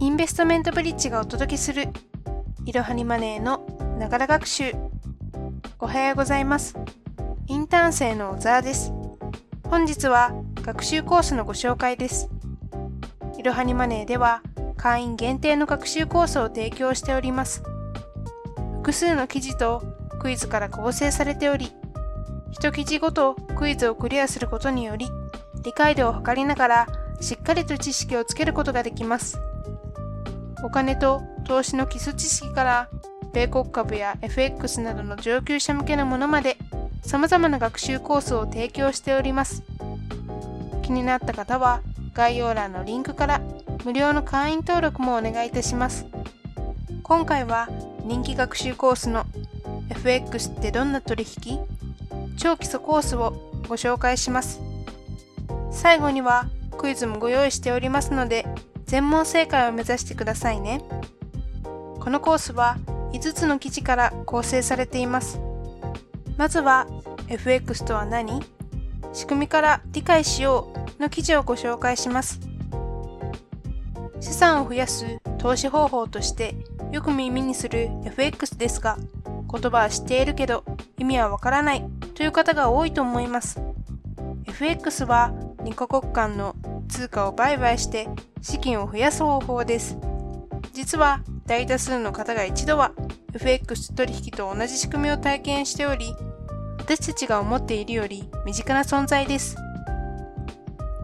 インベストメントブリッジがお届けするいろはにマネーのながら学習。おはようございます。インターン生の小沢です。本日は学習コースのご紹介です。いろはにマネーでは会員限定の学習コースを提供しております。複数の記事とクイズから構成されており一記事ごとクイズをクリアすることにより理解度を測りながらしっかりと知識をつけることができます。お金と投資の基礎知識から米国株や FX などの上級者向けのものまで様々な学習コースを提供しております。気になった方は概要欄のリンクから無料の会員登録もお願いいたします。今回は人気学習コースの FX ってどんな取引超基礎コースをご紹介します。最後にはクイズもご用意しておりますので、全問正解を目指してくださいね。このコースは5つの記事から構成されています。まずは FX とは何？仕組みから理解しようの記事をご紹介します。資産を増やす投資方法としてよく耳にする FX ですが、言葉は知っているけど意味はわからないという方が多いと思います。FX は2カ国間の通貨を売買して資金を増やす方法です。実は大多数の方が一度は FX 取引と同じ仕組みを体験しており、私たちが思っているより身近な存在です。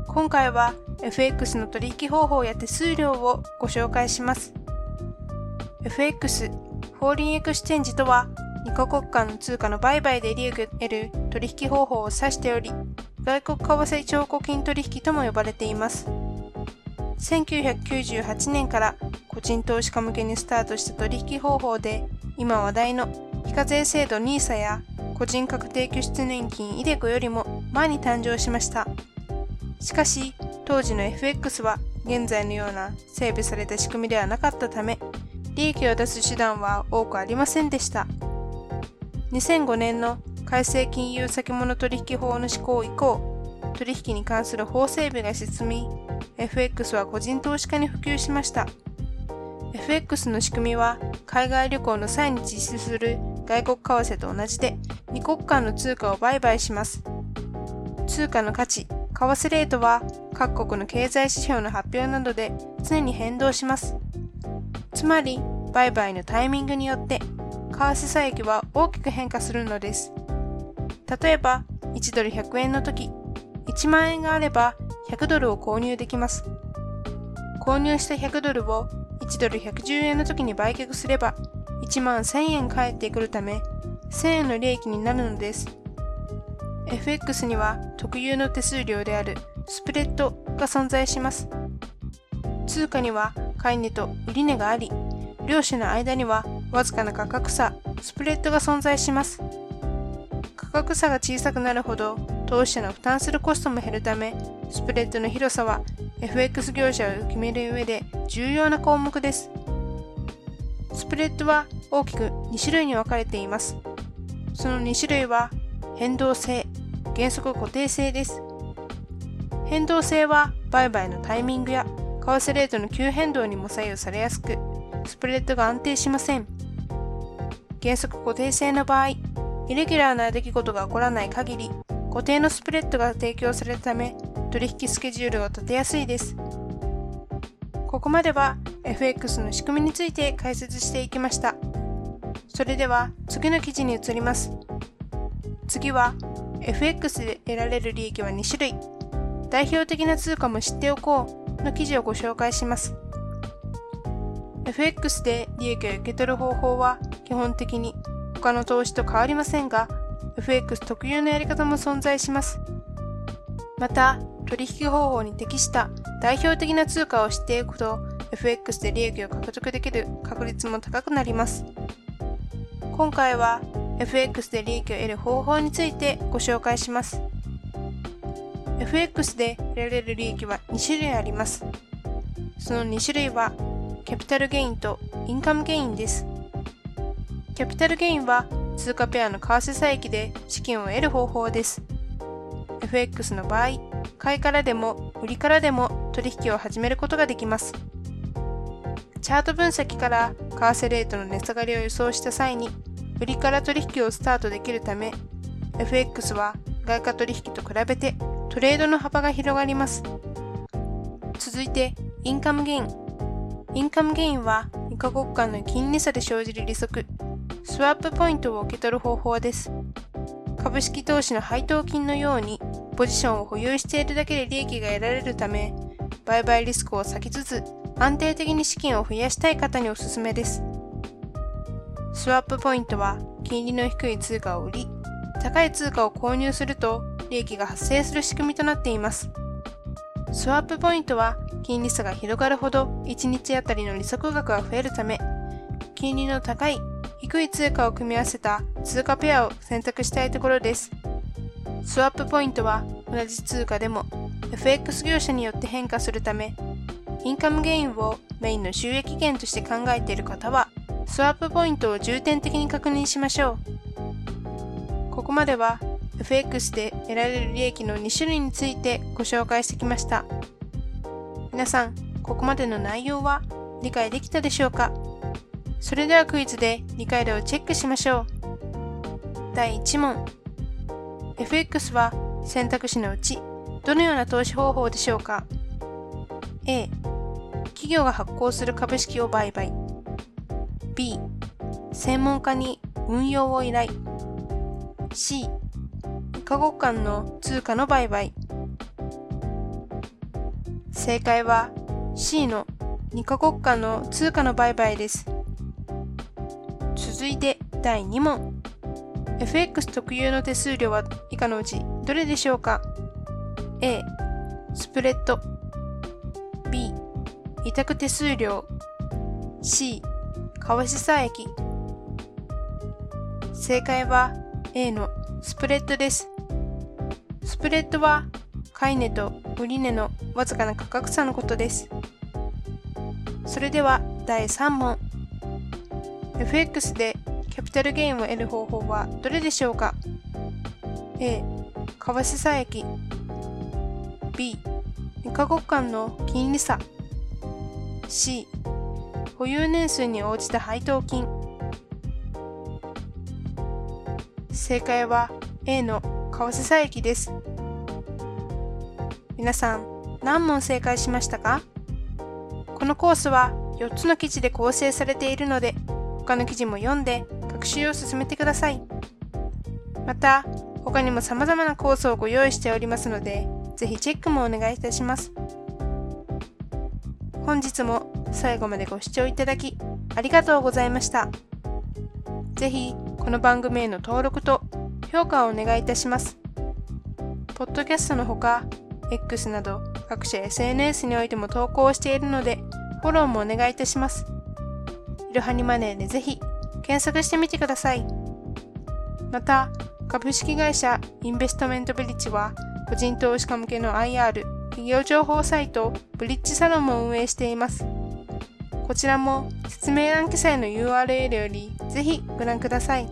今回は FX の取引方法や手数料をご紹介します。FX、 Foreign Exchange とは2カ国間の通貨の売買で利益を得る取引方法を指しており、外国為替証拠金取引とも呼ばれています。1998年から個人投資家向けにスタートした取引方法で、今話題の非課税制度 NISA や個人確定拠出年金 iDeCo よりも前に誕生しました。しかし、当時の FX は現在のような整備された仕組みではなかったため、利益を出す手段は多くありませんでした。2005年の改正金融先物取引法の施行以降、取引に関する法整備が進み、FX は個人投資家に普及しました。FX の仕組みは、海外旅行の際に実施する外国為替と同じで、2国間の通貨を売買します。通貨の価値、為替レートは各国の経済指標の発表などで常に変動します。つまり、売買のタイミングによって、為替差益は大きく変化するのです。例えば、1ドル100円の時、1万円があれば100ドルを購入できます。購入した100ドルを1ドル110円の時に売却すれば1万1000円返ってくるため1000円の利益になるのです。FX には特有の手数料であるスプレッドが存在します。通貨には買い値と売値があり、両者の間にはわずかな価格差、スプレッドが存在します。価格差が小さくなるほど投資者の負担するコストも減るためスプレッドの広さは FX 業者を決める上で重要な項目です。スプレッドは大きく2種類に分かれています。その2種類は変動性原則固定性です。変動性は売買のタイミングや為替レートの急変動にも左右されやすくスプレッドが安定しません。原則固定性の場合イレギュラーな出来事が起こらない限り、固定のスプレッドが提供されるため、取引スケジュールを立てやすいです。ここまでは FX の仕組みについて解説していきました。それでは次の記事に移ります。次は FX で得られる利益は2種類。代表的な通貨も知っておこうの記事をご紹介します。FX で利益を受け取る方法は基本的に他の投資と変わりませんが、FX 特有のやり方も存在します。また、取引方法に適した代表的な通貨を知っていくと、FX で利益を獲得できる確率も高くなります。今回は FX で利益を得る方法についてご紹介します。FX で得られる利益は2種類あります。その2種類は、キャピタルゲインとインカムゲインです。キャピタルゲインは通貨ペアの為替差益で資金を得る方法です。FX の場合、買いからでも売りからでも取引を始めることができます。チャート分析から為替レートの値下がりを予想した際に売りから取引をスタートできるため FX は外貨取引と比べてトレードの幅が広がります。続いてインカムゲイン。インカムゲインは2カ国間の金利差で生じる利息、スワップポイントを受け取る方法です。株式投資の配当金のようにポジションを保有しているだけで利益が得られるため、売買リスクを避けつつ安定的に資金を増やしたい方におすすめです。スワップポイントは金利の低い通貨を売り、高い通貨を購入すると利益が発生する仕組みとなっています。スワップポイントは金利差が広がるほど1日あたりの利息額が増えるため、金利の高い、低い通貨を組み合わせた通貨ペアを選択したいところです。スワップポイントは同じ通貨でも FX 業者によって変化するため、インカムゲインをメインの収益源として考えている方は、スワップポイントを重点的に確認しましょう。ここまでは FX で得られる利益の2種類についてご紹介してきました。皆さん、ここまでの内容は理解できたでしょうか？それではクイズで理解度をチェックしましょう。第1問。FX は選択肢のうちどのような投資方法でしょうか ?A、企業が発行する株式を売買。B、専門家に運用を依頼。C、カ国間の通貨の売買。正解は C の2カ国間の通貨の売買です。続いて第2問。FX 特有の手数料は以下のうちどれでしょうか ?A、スプレッド。B、委託手数料。C、為替差益。正解は A のスプレッドです。スプレッドは買い値と売値のわずかな価格差のことです。それでは第3問。FX でキャピタルゲインを得る方法はどれでしょうか ?A、為替差益 B、2カ国間の金利差 C、保有年数に応じた配当金正解は A の為替差益です。皆さん、何問正解しましたか？このコースは4つの記事で構成されているので、他の記事も読んで学習を進めてください。また、他にも様々なコースをご用意しておりますので、ぜひチェックもお願いいたします。本日も最後までご視聴いただきありがとうございました。ぜひこの番組への登録と評価をお願いいたします。ポッドキャストのほか、X など各種 SNS においても投稿しているので、フォローもお願いいたします。いろはにマネーでぜひ検索してみてください。また、株式会社インベストメントブリッジは、個人投資家向けの IR 企業情報サイトブリッジサロンも運営しています。こちらも説明欄記載の URL よりぜひご覧ください。